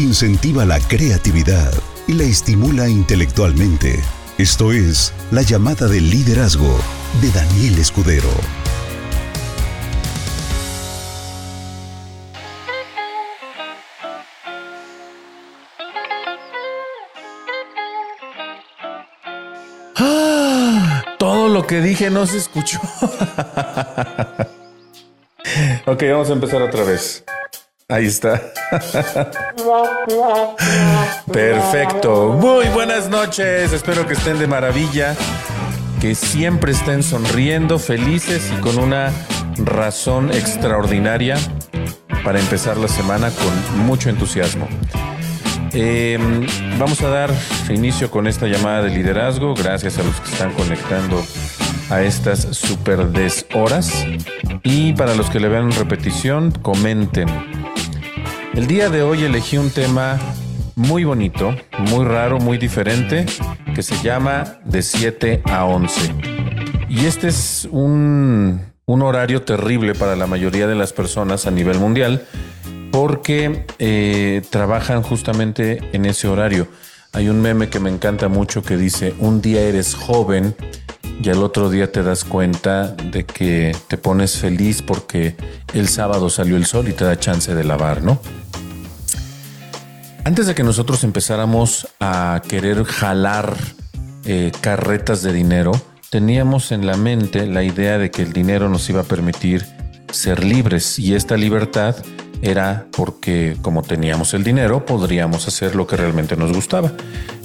incentiva la creatividad y la estimula intelectualmente. Esto es La llamada del liderazgo de Daniel Escudero. Ah, todo lo que dije no se escuchó. ok, vamos a empezar otra vez. Ahí está. Perfecto. Muy buenas noches. Espero que estén de maravilla. Que siempre estén sonriendo, felices y con una razón extraordinaria para empezar la semana con mucho entusiasmo. Em, vamos a dar inicio con esta llamada de liderazgo. Gracias a los que están conectando a estas super deshoras. Y para los que le vean repetición, comenten el día de hoy elegí un tema muy bonito, muy raro, muy diferente, que se llama de 7 a 11. Y este es un, horario terrible para la mayoría de las personas a nivel mundial porque eh, trabajan justamente en ese horario. Hay un meme que me encanta mucho que dice, un día eres joven y al otro día te das cuenta de que te pones feliz porque el sábado salió el sol y te da chance de lavar, ¿no? Antes de que nosotros empezáramos a querer jalar eh, carretas de dinero, teníamos en la mente la idea de que el dinero nos iba a permitir ser libres y esta libertad era porque como teníamos el dinero podríamos hacer lo que realmente nos gustaba.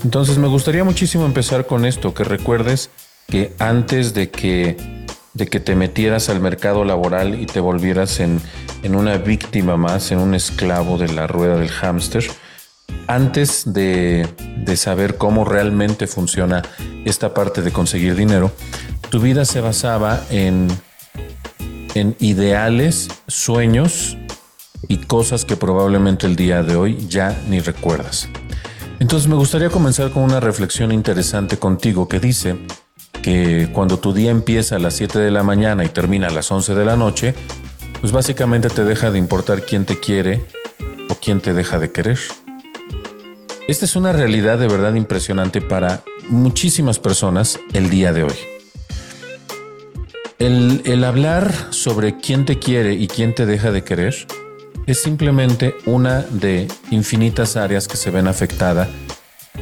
Entonces me gustaría muchísimo empezar con esto, que recuerdes que antes de que, de que te metieras al mercado laboral y te volvieras en, en una víctima más, en un esclavo de la rueda del hámster, antes de, saber cómo realmente funciona esta parte de conseguir dinero, tu vida se basaba en, en ideales, sueños y cosas que probablemente el día de hoy ya ni recuerdas. Entonces me gustaría comenzar con una reflexión interesante contigo que dice que cuando tu día empieza a las 7 de la mañana y termina a las 11 de la noche, pues básicamente te deja de importar quién te quiere o quién te deja de querer. Esta es una realidad de verdad impresionante para muchísimas personas el día de hoy. El, hablar sobre quién te quiere y quién te deja de querer es simplemente una de infinitas áreas que se ven afectada,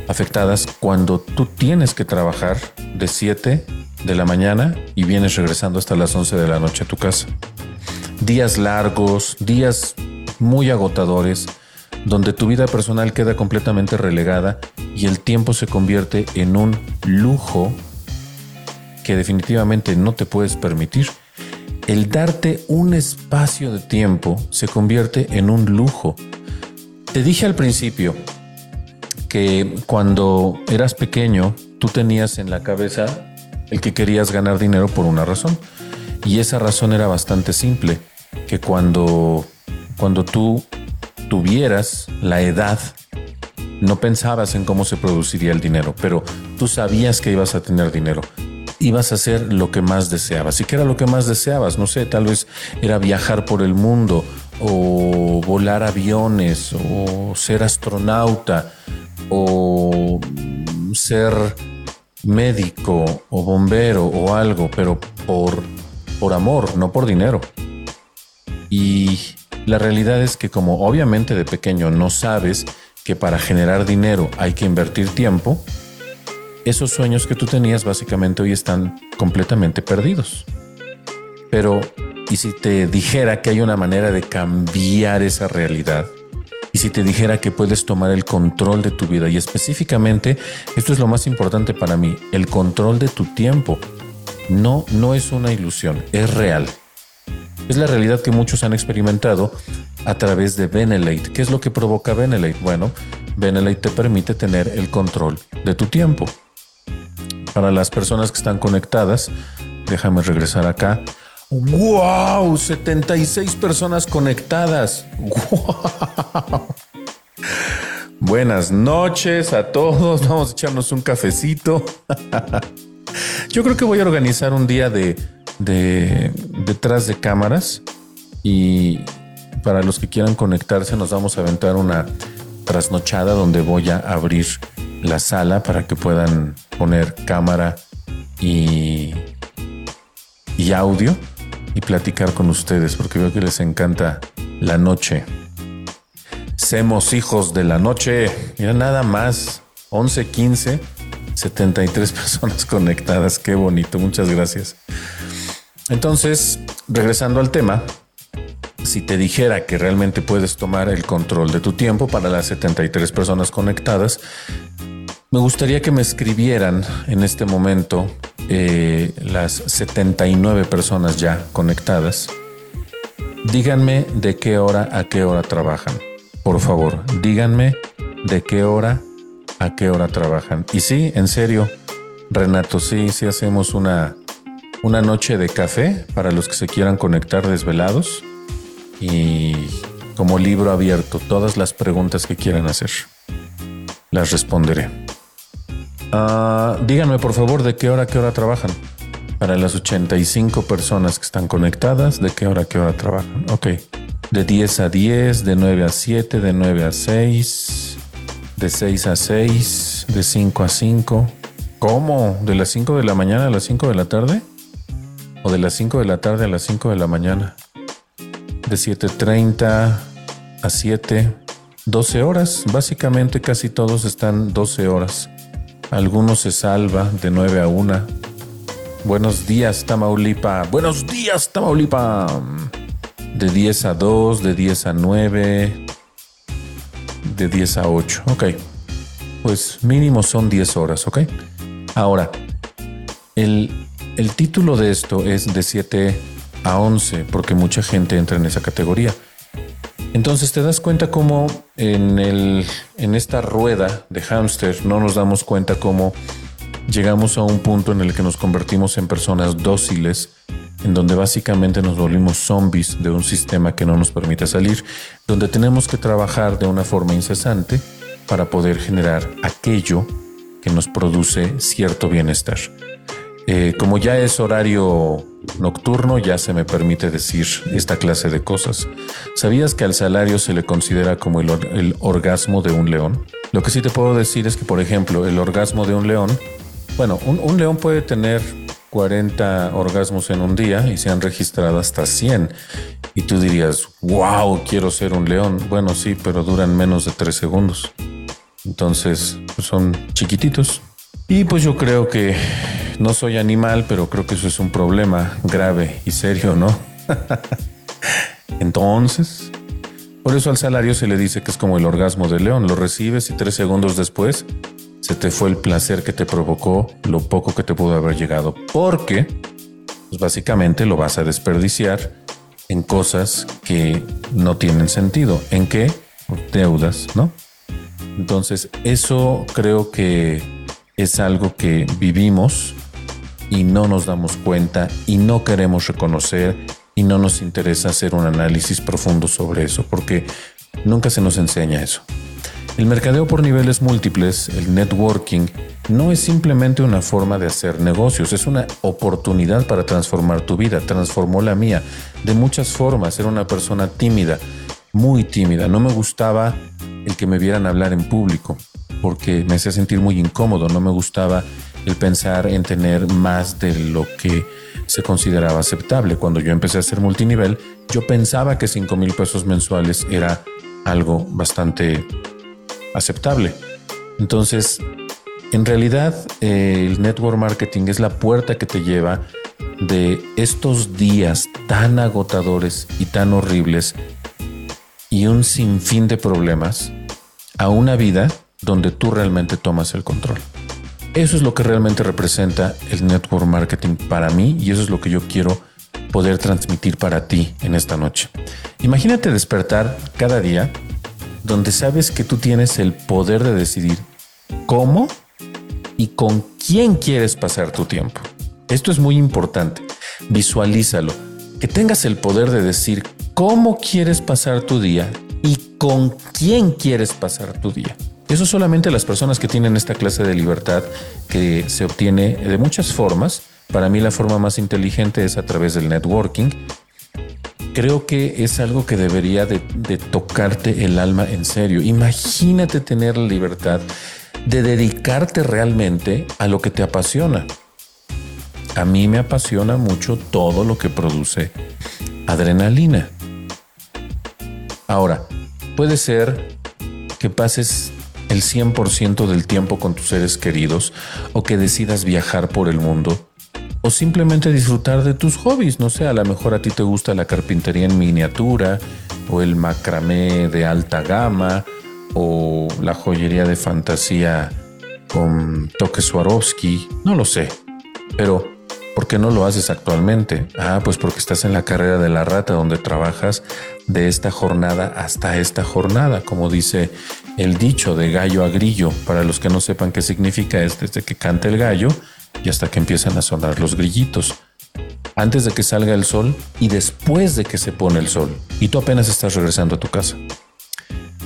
afectadas cuando tú tienes que trabajar de 7 de la mañana y vienes regresando hasta las 11 de la noche a tu casa. Días largos, días muy agotadores, donde tu vida personal queda completamente relegada y el tiempo se convierte en un lujo que definitivamente no te puedes permitir. El darte un espacio de tiempo se convierte en un lujo. Te dije al principio que cuando eras pequeño tú tenías en la cabeza el que querías ganar dinero por una razón. Y esa razón era bastante simple, que cuando, cuando tú tuvieras la edad, no pensabas en cómo se produciría el dinero, pero tú sabías que ibas a tener dinero. Ibas a hacer lo que más deseabas. ¿Y qué era lo que más deseabas? No sé, tal vez era viajar por el mundo o volar aviones o ser astronauta o ser médico o bombero o algo, pero por, por amor, no por dinero. Y la realidad es que como obviamente de pequeño no sabes que para generar dinero hay que invertir tiempo, esos sueños que tú tenías básicamente hoy están completamente perdidos. Pero, ¿y si te dijera que hay una manera de cambiar esa realidad? Y si te dijera que puedes tomar el control de tu vida y específicamente, esto es lo más importante para mí, el control de tu tiempo. No, no es una ilusión, es real. Es la realidad que muchos han experimentado a través de Benelate. ¿Qué es lo que provoca Benelate? Bueno, Benelate te permite tener el control de tu tiempo. Para las personas que están conectadas, déjame regresar acá. ¡Wow! 76 personas conectadas. ¡Wow! Buenas noches a todos. Vamos a echarnos un cafecito. Yo creo que voy a organizar un día de de detrás de cámaras y para los que quieran conectarse nos vamos a aventar una, trasnochada donde voy a abrir la sala para que puedan poner cámara y, y audio y platicar con ustedes porque veo que les encanta la noche. Semos hijos de la noche. Mira nada más. 11, 15, 73 personas conectadas. Qué bonito. Muchas gracias. Entonces, regresando al tema, si te dijera que realmente puedes tomar el control de tu tiempo para las 73 personas conectadas, me gustaría que me escribieran en este momento eh, las 79 personas ya conectadas. Díganme de qué hora a qué hora trabajan. Por favor, díganme de qué hora a qué hora trabajan. Y sí, en serio, Renato, sí, sí hacemos una, una noche de café para los que se quieran conectar desvelados y como libro abierto todas las preguntas que quieran hacer. Las responderé. Ah, díganme por favor de qué hora qué hora trabajan. Para las 85 personas que están conectadas, de qué hora qué hora trabajan. Ok. De 10 a 10, de 9 a 7, de 9 a 6, de 6 a 6, de 5 a 5. ¿Cómo? ¿De las 5 de la mañana a las 5 de la tarde? ¿O de las 5 de la tarde a las 5 de la mañana? de 7.30 a 7, 12 horas. Básicamente casi todos están 12 horas. Algunos se salva de 9 a 1. Buenos días, Tamaulipa. Buenos días, Tamaulipa. De 10 a 2, de 10 a 9, de 10 a 8. Ok. Pues mínimo son 10 horas, ¿ok? Ahora, el, el título de esto es de 7 a 11, porque mucha gente entra en esa categoría. Entonces te das cuenta cómo en, el, en esta rueda de hámster no nos damos cuenta cómo llegamos a un punto en el que nos convertimos en personas dóciles, en donde básicamente nos volvimos zombies de un sistema que no nos permite salir, donde tenemos que trabajar de una forma incesante para poder generar aquello que nos produce cierto bienestar. Eh, como ya es horario nocturno, ya se me permite decir esta clase de cosas. ¿Sabías que al salario se le considera como el, orgasmo de un león? Lo que sí te puedo decir es que, por ejemplo, el orgasmo de un león, bueno, un, león puede tener 40 orgasmos en un día y se han registrado hasta 100. Y tú dirías, wow, quiero ser un león. Bueno, sí, pero duran menos de 3 segundos. Entonces, son chiquititos. Y pues yo creo que no soy animal, pero creo que eso es un problema grave y serio, ¿no? Entonces, por eso al salario se le dice que es como el orgasmo del león. Lo recibes y tres segundos después se te fue el placer que te provocó lo poco que te pudo haber llegado. Porque, pues básicamente lo vas a desperdiciar en cosas que no tienen sentido. ¿En qué? Deudas, ¿no? Entonces, eso creo que es algo que vivimos y no nos damos cuenta y no queremos reconocer y no nos interesa hacer un análisis profundo sobre eso porque nunca se nos enseña eso. El mercadeo por niveles múltiples, el networking, no es simplemente una forma de hacer negocios, es una oportunidad para transformar tu vida. Transformó la mía de muchas formas. Era una persona tímida, muy tímida. No me gustaba el que me vieran hablar en público porque me hacía sentir muy incómodo. No me gustaba el pensar en tener más de lo que se consideraba aceptable. Cuando yo empecé a hacer multinivel, yo pensaba que 5 mil pesos mensuales era algo bastante aceptable. Entonces, en realidad, eh, el network marketing es la puerta que te lleva de estos días tan agotadores y tan horribles y un sinfín de problemas a una vida donde tú realmente tomas el control. Eso es lo que realmente representa el network marketing para mí y eso es lo que yo quiero poder transmitir para ti en esta noche. Imagínate despertar cada día donde sabes que tú tienes el poder de decidir cómo y con quién quieres pasar tu tiempo. Esto es muy importante. Visualízalo. Que tengas el poder de decir cómo quieres pasar tu día y con quién quieres pasar tu día. Eso solamente las personas que tienen esta clase de libertad que se obtiene de muchas formas. Para mí la forma más inteligente es a través del networking. creo que es algo que debería de, tocarte el alma en serio. Imagínate tener la libertad de dedicarte realmente a lo que te apasiona. A mí me apasiona mucho todo lo que produce adrenalina. Ahora, puede ser que pases el 100% del tiempo con tus seres queridos o que decidas viajar por el mundo o simplemente disfrutar de tus hobbies. No sé, a lo mejor a ti te gusta la carpintería en miniatura o el macramé de alta gama o la joyería de fantasía con toque Swarovski, no lo sé. Pero, ¿por qué no lo haces actualmente? Ah, pues porque estás en la carrera de la rata donde trabajas de esta jornada hasta esta jornada, como dice el dicho de gallo a grillo. Para los que no sepan qué significa es desde que canta el gallo y hasta que empiezan a sonar los grillitos. Antes de que salga el sol y después de que se pone el sol. Y tú apenas estás regresando a tu casa.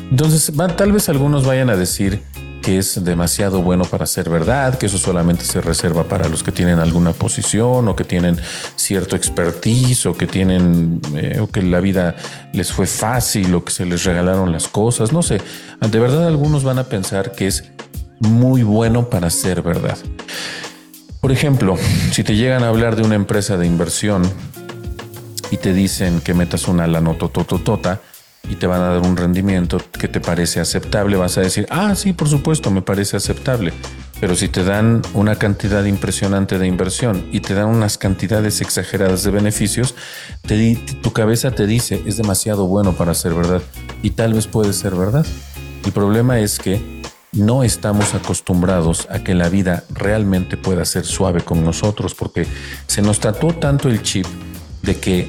Entonces, tal vez algunos vayan a decir que es demasiado bueno para ser verdad, que eso solamente se reserva para los que tienen alguna posición o que tienen cierto expertise o que tienen eh, o que la vida les fue fácil o que se les regalaron las cosas, no sé. De verdad algunos van a pensar que es muy bueno para ser verdad. Por ejemplo, si te llegan a hablar de una empresa de inversión y te dicen que metas una lanotototota, y te van a dar un rendimiento que te parece aceptable, vas a decir, ah, sí, por supuesto, me parece aceptable. Pero si te dan una cantidad impresionante de inversión y te dan unas cantidades exageradas de beneficios, tu cabeza te dice, es demasiado bueno para ser verdad. Y tal vez puede ser verdad. El problema es que no estamos acostumbrados a que la vida realmente pueda ser suave con nosotros porque se nos trató tanto el chip de que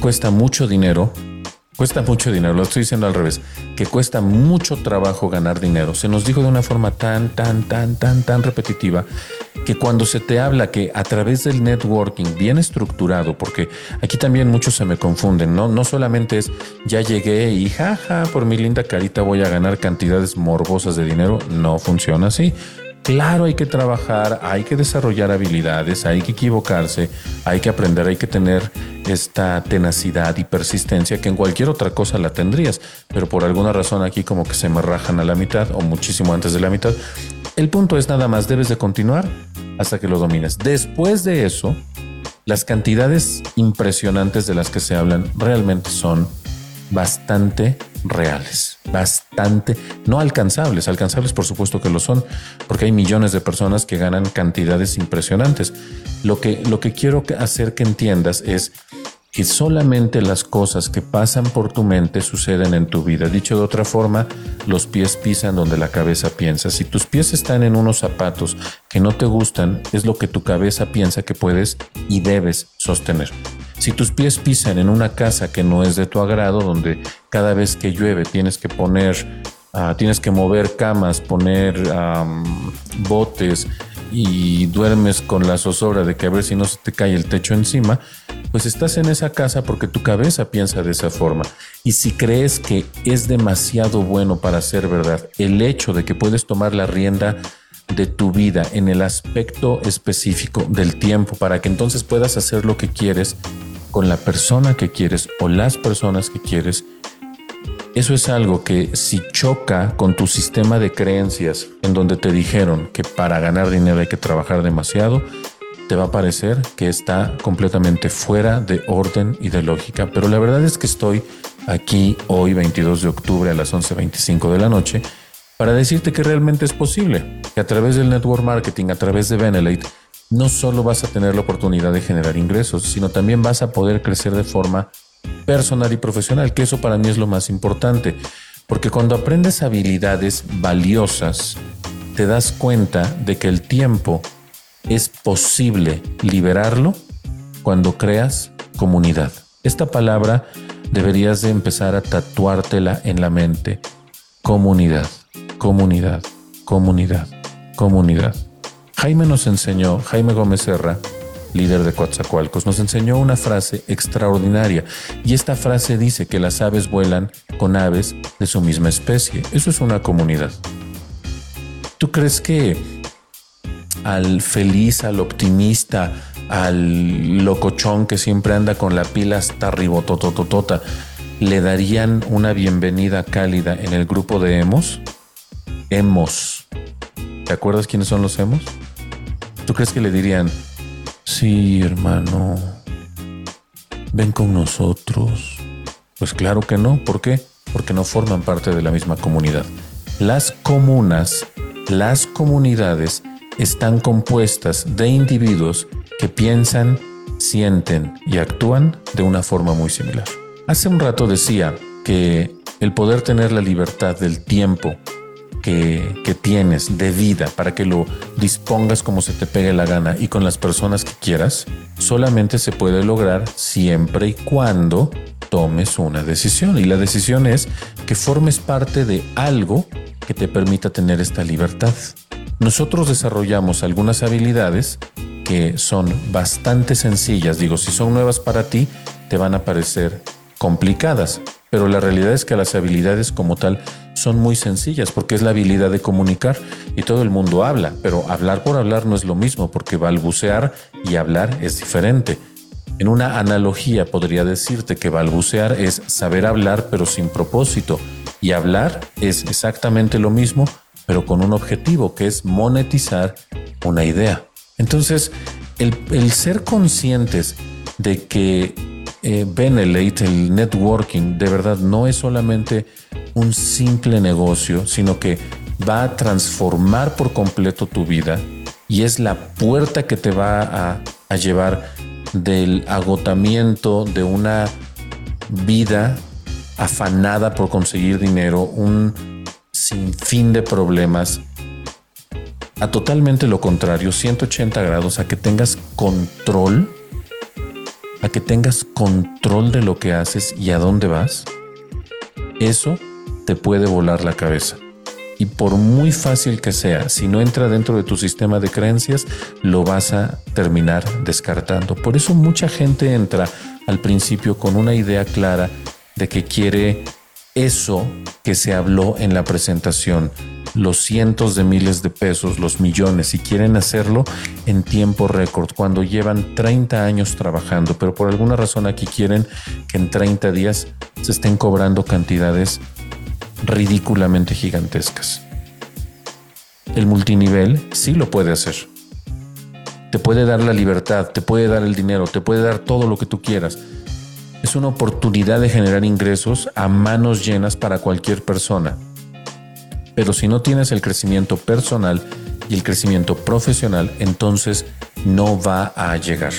cuesta mucho dinero Cuesta mucho dinero, lo estoy diciendo al revés, que cuesta mucho trabajo ganar dinero. Se nos dijo de una forma tan, tan, tan, tan, tan repetitiva que cuando se te habla que a través del networking bien estructurado, porque aquí también muchos se me confunden, ¿no? No solamente es ya llegué y jaja, por mi linda carita voy a ganar cantidades morbosas de dinero, no funciona así. Claro, hay que trabajar, hay que desarrollar habilidades, hay que equivocarse, hay que aprender, hay que tener esta tenacidad y persistencia que en cualquier otra cosa la tendrías, pero por alguna razón aquí como que se me rajan a la mitad o muchísimo antes de la mitad. El punto es nada más, debes de continuar hasta que lo domines. Después de eso, las cantidades impresionantes de las que se hablan realmente son bastante reales, bastante no alcanzables. Alcanzables, por supuesto que lo son, porque hay millones de personas que ganan cantidades impresionantes. Lo que, lo que quiero hacer que entiendas es que solamente las cosas que pasan por tu mente suceden en tu vida. Dicho de otra forma, los pies pisan donde la cabeza piensa. Si tus pies están en unos zapatos que no te gustan, es lo que tu cabeza piensa que puedes y debes sostener. Si tus pies pisan en una casa que no es de tu agrado, donde cada vez que llueve tienes que poner, ah, tienes que mover camas, poner botes y duermes con la zozobra de que a ver si no se te cae el techo encima, pues estás en esa casa porque tu cabeza piensa de esa forma. Y si crees que es demasiado bueno para ser verdad, el hecho de que puedes tomar la rienda de tu vida en el aspecto específico del tiempo para que entonces puedas hacer lo que quieres con la persona que quieres o las personas que quieres, eso es algo que si choca con tu sistema de creencias en donde te dijeron que para ganar dinero hay que trabajar demasiado, te va a parecer que está completamente fuera de orden y de lógica. Pero la verdad es que estoy aquí hoy, 22 de octubre a las 11.25 de la noche, para decirte que realmente es posible, que a través del network marketing, a través de Benelate, no solo vas a tener la oportunidad de generar ingresos, sino también vas a poder crecer de forma personal y profesional, que eso para mí es lo más importante, porque cuando aprendes habilidades valiosas, te das cuenta de que el tiempo es posible liberarlo cuando creas comunidad. Esta palabra deberías de empezar a tatuártela en la mente. Comunidad, comunidad, comunidad, comunidad. Jaime nos enseñó, Jaime Gómez Serra, líder de Coatzacoalcos, nos enseñó una frase extraordinaria y esta frase dice que las aves vuelan con aves de su misma especie. Eso es una comunidad. ¿Tú crees que al feliz, al optimista, al locochón que siempre anda con la pila hasta ribotototota, le darían una bienvenida cálida en el grupo de emos? Emos. ¿Te acuerdas quiénes son los emos? ¿Tú crees que le dirían, sí, hermano, ven con nosotros? Pues claro que no. ¿Por qué? Porque no forman parte de la misma comunidad. Las comunas, las comunidades están compuestas de individuos que piensan, sienten y actúan de una forma muy similar. Hace un rato decía que el poder tener la libertad del tiempo que, tienes de vida para que lo dispongas como se te pegue la gana y con las personas que quieras, solamente se puede lograr siempre y cuando tomes una decisión. Y la decisión es que formes parte de algo que te permita tener esta libertad. Nosotros desarrollamos algunas habilidades que son bastante sencillas. Digo, si son nuevas para ti, te van a parecer complicadas, pero la realidad es que las habilidades como tal son muy sencillas porque es la habilidad de comunicar y todo el mundo habla, pero hablar por hablar no es lo mismo porque balbucear y hablar es diferente. En una analogía podría decirte que balbucear es saber hablar pero sin propósito y hablar es exactamente lo mismo pero con un objetivo que es monetizar una idea. Entonces, el, ser conscientes de que eh, Benelate, el networking, de verdad no es solamente un simple negocio, sino que va a transformar por completo tu vida y es la puerta que te va a, a llevar del agotamiento de una vida afanada por conseguir dinero, un sinfín de problemas a totalmente lo contrario, 180 grados, a que tengas control, a que tengas control de lo que haces y a dónde vas, eso te puede volar la cabeza. Y por muy fácil que sea, si no entra dentro de tu sistema de creencias, lo vas a terminar descartando. Por eso mucha gente entra al principio con una idea clara de que quiere eso que se habló en la presentación, los cientos de miles de pesos, los millones, y quieren hacerlo en tiempo récord, cuando llevan 30 años trabajando, pero por alguna razón aquí quieren que en 30 días se estén cobrando cantidades ridículamente gigantescas. El multinivel sí lo puede hacer. Te puede dar la libertad, te puede dar el dinero, te puede dar todo lo que tú quieras. Es una oportunidad de generar ingresos a manos llenas para cualquier persona pero si no tienes el crecimiento personal y el crecimiento profesional, entonces no va a llegar.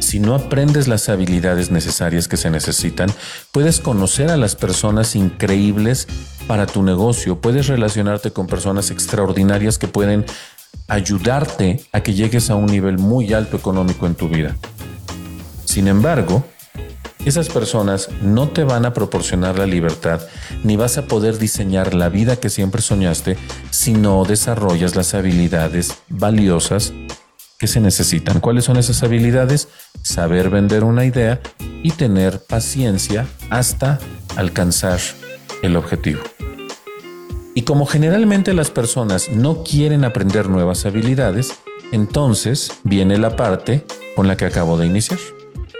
Si no aprendes las habilidades necesarias que se necesitan, puedes conocer a las personas increíbles para tu negocio, puedes relacionarte con personas extraordinarias que pueden ayudarte a que llegues a un nivel muy alto económico en tu vida. Sin embargo, esas personas no te van a proporcionar la libertad ni vas a poder diseñar la vida que siempre soñaste si no desarrollas las habilidades valiosas que se necesitan. ¿Cuáles son esas habilidades? Saber vender una idea y tener paciencia hasta alcanzar el objetivo. Y como generalmente las personas no quieren aprender nuevas habilidades, entonces viene la parte con la que acabo de iniciar.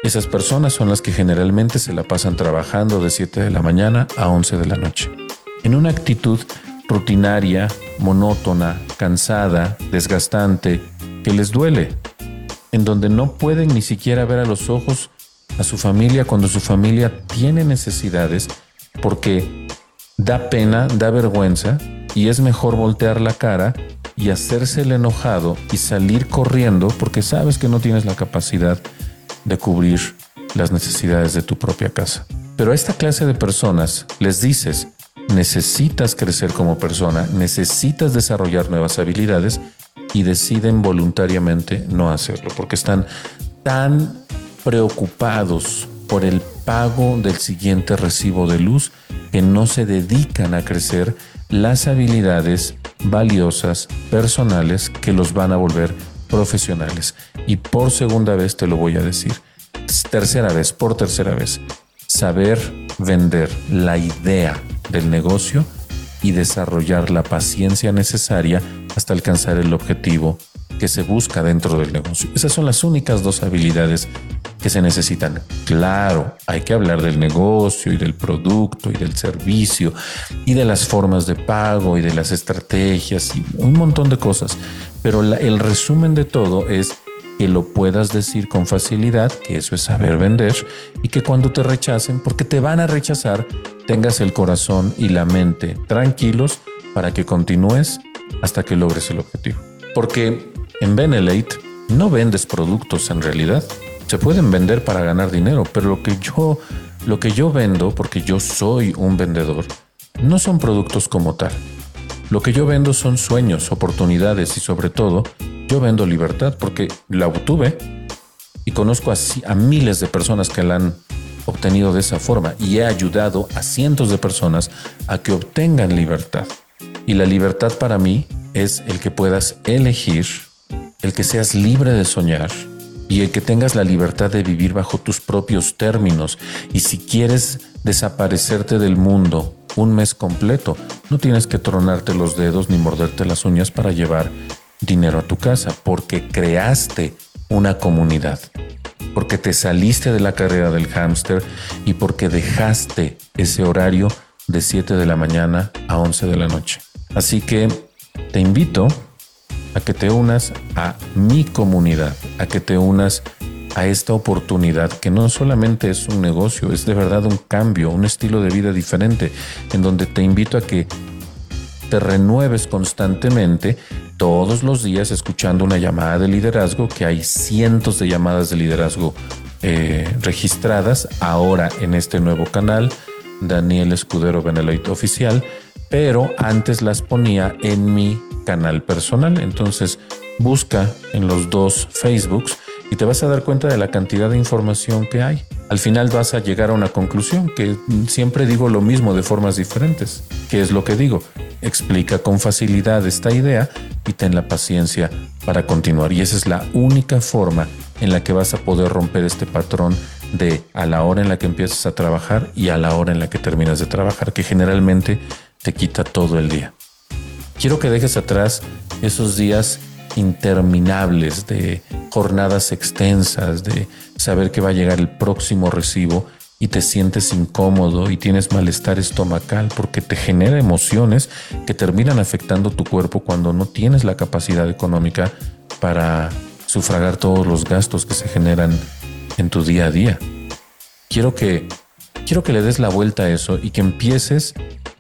Esas personas son las que generalmente se la pasan trabajando de 7 de la mañana a 11 de la noche. En una actitud rutinaria, monótona, cansada, desgastante, que les duele, en donde no pueden ni siquiera ver a los ojos a su familia cuando su familia tiene necesidades, porque da pena, da vergüenza y es mejor voltear la cara y hacerse el enojado y salir corriendo porque sabes que no tienes la capacidad de cubrir las necesidades de tu propia casa. Pero a esta clase de personas les dices, necesitas crecer como persona, necesitas desarrollar nuevas habilidades y deciden voluntariamente no hacerlo porque están tan preocupados por el pago del siguiente recibo de luz que no se dedican a crecer las habilidades valiosas personales que los van a volver profesionales. Y por segunda vez te lo voy a decir, tercera vez, por tercera vez, saber vender la idea del negocio y desarrollar la paciencia necesaria hasta alcanzar el objetivo que se busca dentro del negocio. Esas son las únicas dos habilidades que se necesitan. Claro, hay que hablar del negocio y del producto y del servicio y de las formas de pago y de las estrategias y un montón de cosas. Pero el resumen de todo es que lo puedas decir con facilidad, que eso es saber vender y que cuando te rechacen, porque te van a rechazar, tengas el corazón y la mente tranquilos para que continúes hasta que logres el objetivo. Porque en Benelate no vendes productos en realidad. Se pueden vender para ganar dinero, pero lo que yo lo que yo vendo, porque yo soy un vendedor, no son productos como tal. Lo que yo vendo son sueños, oportunidades y sobre todo yo vendo libertad porque la obtuve y conozco a, miles de personas que la han obtenido de esa forma y he ayudado a cientos de personas a que obtengan libertad. Y la libertad para mí es el que puedas elegir, el que seas libre de soñar y el que tengas la libertad de vivir bajo tus propios términos. Y si quieres desaparecerte del mundo un mes completo, no tienes que tronarte los dedos ni morderte las uñas para llevar dinero a tu casa, porque creaste una comunidad, porque te saliste de la carrera del hámster y porque dejaste ese horario de 7 de la mañana a 11 de la noche. Así que te invito a que te unas a mi comunidad, a que te unas a esta oportunidad que no solamente es un negocio, es de verdad un cambio, un estilo de vida diferente, en donde te invito a que te renueves constantemente todos los días escuchando una llamada de liderazgo, que hay cientos de llamadas de liderazgo eh, registradas ahora en este nuevo canal, Daniel Escudero Beneloit Oficial, pero antes las ponía en mi canal personal. Entonces busca en los dos Facebooks y te vas a dar cuenta de la cantidad de información que hay. Al final vas a llegar a una conclusión que siempre digo lo mismo de formas diferentes. ¿Qué es lo que digo? Explica con facilidad esta idea y ten la paciencia para continuar. Y esa es la única forma en la que vas a poder romper este patrón de a la hora en la que empiezas a trabajar y a la hora en la que terminas de trabajar, que generalmente te quita todo el día. Quiero que dejes atrás esos días interminables, de jornadas extensas, de saber que va a llegar el próximo recibo y te sientes incómodo y tienes malestar estomacal porque te genera emociones que terminan afectando tu cuerpo cuando no tienes la capacidad económica para sufragar todos los gastos que se generan en tu día a día. Quiero que quiero que le des la vuelta a eso y que empieces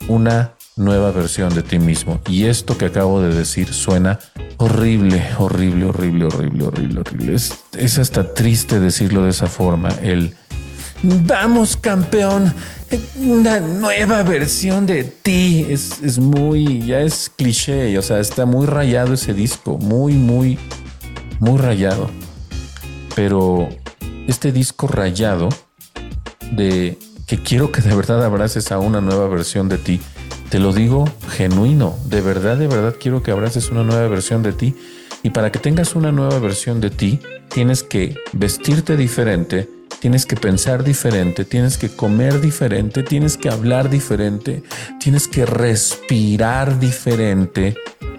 una nueva versión de ti mismo. Y esto que acabo de decir suena horrible, horrible, horrible, horrible, horrible, horrible. Es, hasta triste decirlo de esa forma. El vamos campeón, una nueva versión de ti. Es, es muy, ya es cliché, o sea, está muy rayado ese disco, muy, muy, muy rayado. Pero este disco rayado de que quiero que de verdad abraces a una nueva versión de ti te lo digo genuino, de verdad, de verdad quiero que abraces una nueva versión de ti. Y para que tengas una nueva versión de ti, tienes que vestirte diferente, tienes que pensar diferente, tienes que comer diferente, tienes que hablar diferente, tienes que respirar diferente,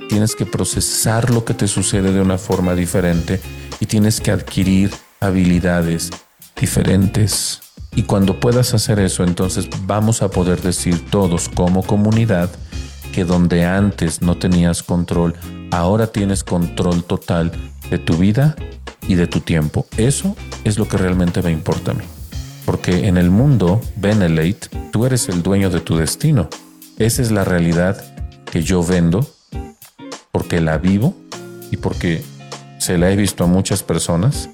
tienes que procesar lo que te sucede de una forma diferente y tienes que adquirir habilidades diferentes. Y cuando puedas hacer eso, entonces vamos a poder decir todos como comunidad que donde antes no tenías control, ahora tienes control total de tu vida y de tu tiempo. Eso es lo que realmente me importa a mí. Porque en el mundo, Benelate, tú eres el dueño de tu destino. Esa es la realidad que yo vendo porque la vivo y porque se la he visto a muchas personas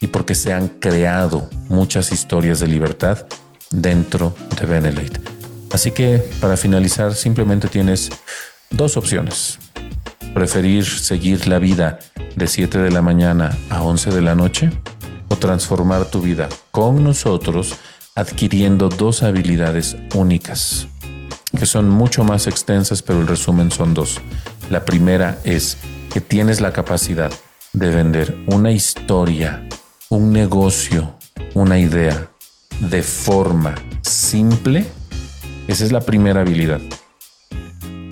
y porque se han creado muchas historias de libertad dentro de Benelete. Así que para finalizar simplemente tienes dos opciones. Preferir seguir la vida de 7 de la mañana a 11 de la noche o transformar tu vida con nosotros adquiriendo dos habilidades únicas que son mucho más extensas, pero el resumen son dos. La primera es que tienes la capacidad de vender una historia un negocio, una idea de forma simple, esa es la primera habilidad.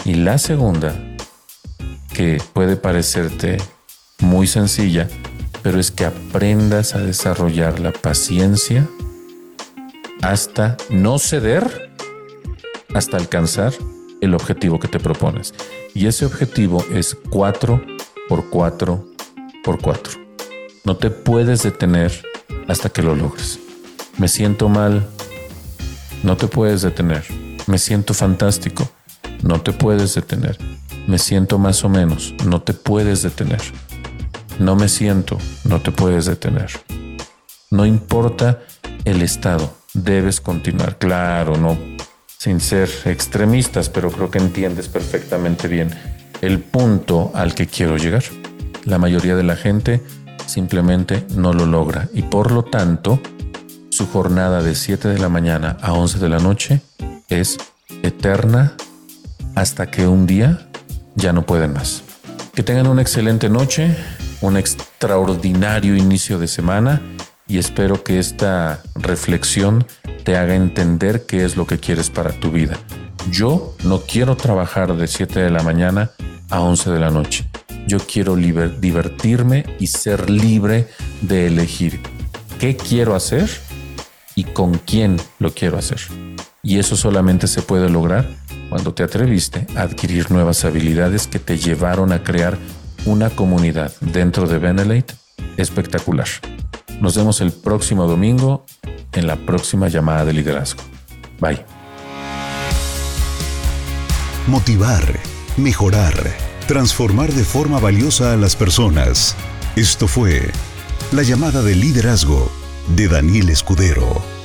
Y la segunda, que puede parecerte muy sencilla, pero es que aprendas a desarrollar la paciencia hasta no ceder, hasta alcanzar el objetivo que te propones. Y ese objetivo es 4 por 4 por 4. No te puedes detener hasta que lo logres. Me siento mal. No te puedes detener. Me siento fantástico. No te puedes detener. Me siento más o menos. No te puedes detener. No me siento. No te puedes detener. No importa el estado. Debes continuar. Claro, no sin ser extremistas, pero creo que entiendes perfectamente bien el punto al que quiero llegar. La mayoría de la gente simplemente no lo logra y por lo tanto su jornada de 7 de la mañana a 11 de la noche es eterna hasta que un día ya no pueden más. Que tengan una excelente noche, un extraordinario inicio de semana y espero que esta reflexión te haga entender qué es lo que quieres para tu vida. Yo no quiero trabajar de 7 de la mañana a 11 de la noche. Yo quiero divertirme y ser libre de elegir qué quiero hacer y con quién lo quiero hacer. Y eso solamente se puede lograr cuando te atreviste a adquirir nuevas habilidades que te llevaron a crear una comunidad dentro de Benelete espectacular. Nos vemos el próximo domingo en la próxima llamada de liderazgo. Bye. Motivar, mejorar, transformar de forma valiosa a las personas. Esto fue la llamada de liderazgo de Daniel Escudero.